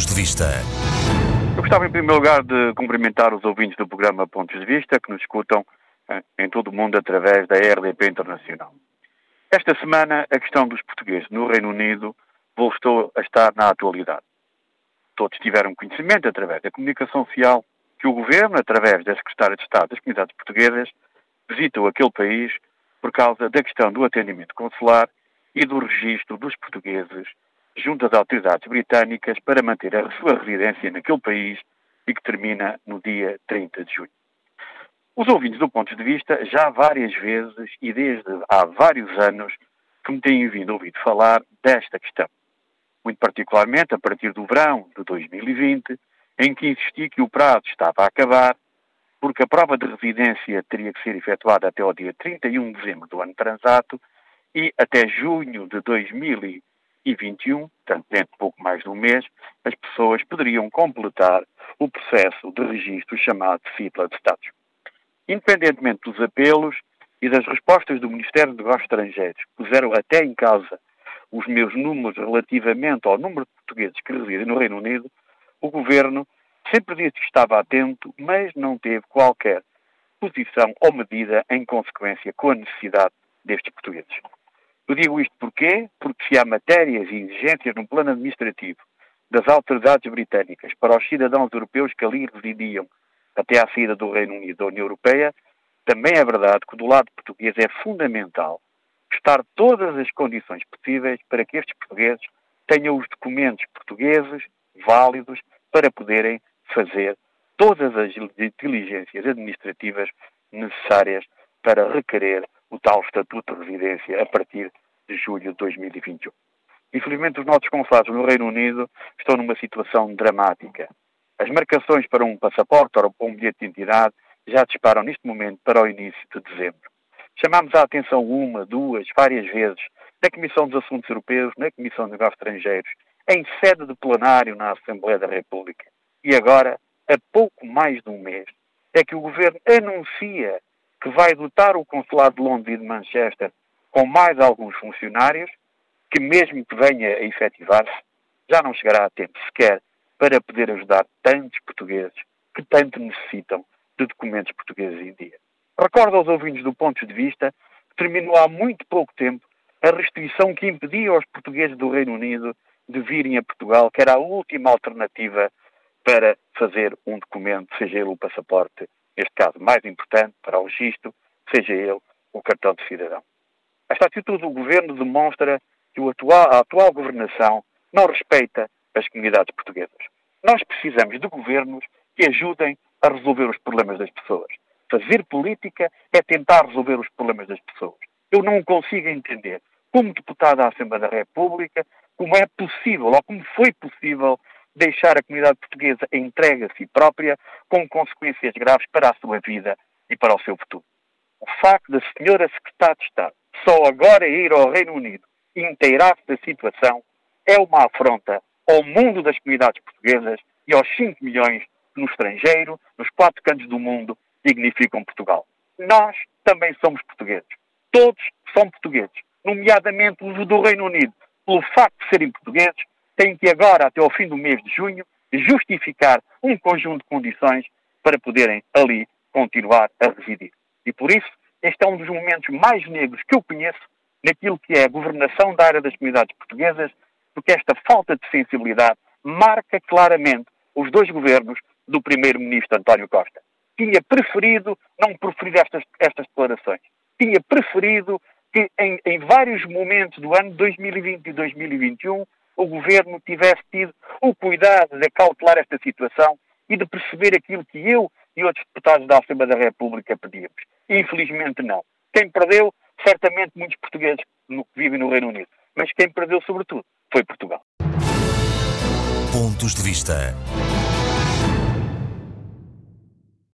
Pontos de Vista. Eu gostava, em primeiro lugar, de cumprimentar os ouvintes do programa Pontos de Vista que nos escutam eh, em todo o mundo através da RDP Internacional. Esta semana, a questão dos portugueses no Reino Unido voltou a estar na atualidade. Todos tiveram conhecimento, através da comunicação social, que o Governo, através da Secretária de Estado das Comunidades Portuguesas, visitou aquele país por causa da questão do atendimento consular e do registro dos portugueses junto às autoridades britânicas para manter a sua residência naquele país e que termina no dia 30 de junho. Os ouvintes do ponto de vista já várias vezes e desde há vários anos que me têm vindo a ouvir falar desta questão. Muito particularmente a partir do verão de 2020, em que insisti que o prazo estava a acabar, porque a prova de residência teria que ser efetuada até ao dia 31 de dezembro do ano transato e até junho de 2020 e 21, portanto, dentro de pouco mais de um mês, as pessoas poderiam completar o processo de registro chamado Cipla de Status. Independentemente dos apelos e das respostas do Ministério dos Negócios Estrangeiros, que puseram até em causa os meus números relativamente ao número de portugueses que residem no Reino Unido, o Governo sempre disse que estava atento, mas não teve qualquer posição ou medida em consequência com a necessidade destes portugueses. Eu digo isto porquê? Porque se há matérias e exigências no plano administrativo das autoridades britânicas para os cidadãos europeus que ali residiam até à saída do Reino Unido da União Europeia, também é verdade que do lado português é fundamental estar todas as condições possíveis para que estes portugueses tenham os documentos portugueses válidos para poderem fazer todas as diligências administrativas necessárias para requerer o tal estatuto de residência a partir de julho de 2021. Infelizmente, os nossos consulados no Reino Unido estão numa situação dramática. As marcações para um passaporte ou para um bilhete de identidade já disparam neste momento para o início de dezembro. Chamámos a atenção uma, duas, várias vezes na Comissão dos Assuntos Europeus, na Comissão de Negócios Estrangeiros, em sede de plenário na Assembleia da República. E agora, a pouco mais de um mês, é que o Governo anuncia que vai dotar o Consulado de Londres e de Manchester com mais alguns funcionários, que mesmo que venha a efetivar-se, já não chegará a tempo sequer para poder ajudar tantos portugueses que tanto necessitam de documentos portugueses em dia. Recordo aos ouvintes do ponto de vista que terminou há muito pouco tempo a restrição que impedia aos portugueses do Reino Unido de virem a Portugal, que era a última alternativa para fazer um documento, seja ele o passaporte, neste caso mais importante para o registro, seja ele o cartão de cidadão. Esta atitude do governo demonstra que atual, a atual governação não respeita as comunidades portuguesas. Nós precisamos de governos que ajudem a resolver os problemas das pessoas. Fazer política é tentar resolver os problemas das pessoas. Eu não consigo entender, como deputado da Assembleia da República, como é possível, ou como foi possível, deixar a comunidade portuguesa entregue a si própria, com consequências graves para a sua vida e para o seu futuro. O facto da senhora Secretária de Estado só agora ir ao Reino Unido inteirar-se da situação é uma afronta ao mundo das comunidades portuguesas e aos 5 milhões no estrangeiro, nos quatro cantos do mundo, dignificam Portugal. Nós também somos portugueses. Todos são portugueses, nomeadamente os do Reino Unido. Pelo facto de serem portugueses, têm que agora, até ao fim do mês de junho, justificar um conjunto de condições para poderem ali continuar a residir. E por isso, este é um dos momentos mais negros que eu conheço naquilo que é a governação da área das comunidades portuguesas, porque esta falta de sensibilidade marca claramente os dois governos do primeiro-ministro António Costa. Tinha preferido não proferir estas, estas declarações. Tinha preferido que em, em vários momentos do ano 2020 e 2021 o governo tivesse tido o cuidado de cautelar esta situação e de perceber aquilo que eu e outros deputados da Assembleia da República pedíamos. Infelizmente não. Quem perdeu, certamente muitos portugueses que vivem no Reino Unido. Mas quem perdeu, sobretudo, foi Portugal. Pontos de vista.